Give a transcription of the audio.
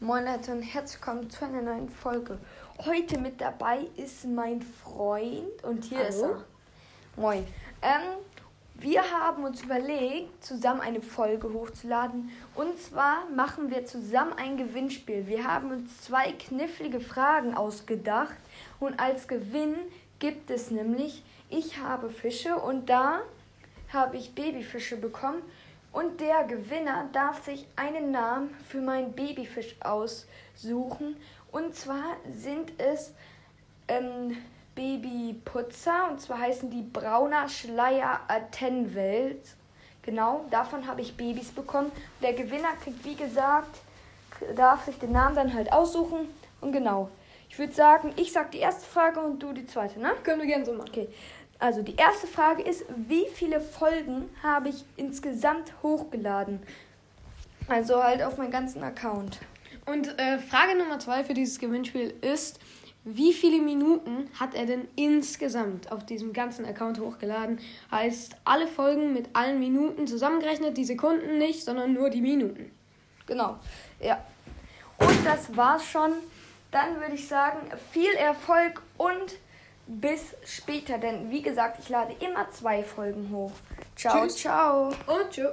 Moin Leute und herzlich willkommen zu einer neuen Folge. Heute mit dabei ist mein Freund und hier Hallo. ist er. Moin. Ähm, wir haben uns überlegt, zusammen eine Folge hochzuladen. Und zwar machen wir zusammen ein Gewinnspiel. Wir haben uns zwei knifflige Fragen ausgedacht. Und als Gewinn gibt es nämlich, ich habe Fische und da habe ich Babyfische bekommen. Und der Gewinner darf sich einen Namen für meinen Babyfisch aussuchen. Und zwar sind es ähm, Babyputzer. Und zwar heißen die Brauner Schleier Attenwelt. Genau, davon habe ich Babys bekommen. Der Gewinner kriegt, wie gesagt, darf sich den Namen dann halt aussuchen. Und genau, ich würde sagen, ich sag die erste Frage und du die zweite, ne? Können wir gerne so machen. Okay, also die erste Frage ist, wie viele Folgen habe ich insgesamt hochgeladen? Also halt auf meinen ganzen Account. Und äh, Frage Nummer zwei für dieses Gewinnspiel ist, wie viele Minuten hat er denn insgesamt auf diesem ganzen Account hochgeladen? Heißt, alle Folgen mit allen Minuten zusammengerechnet, die Sekunden nicht, sondern nur die Minuten. Genau, ja. Und das war's schon. Dann würde ich sagen, viel Erfolg und bis später. Denn wie gesagt, ich lade immer zwei Folgen hoch. Ciao, Tschüss. ciao. Und tschüss.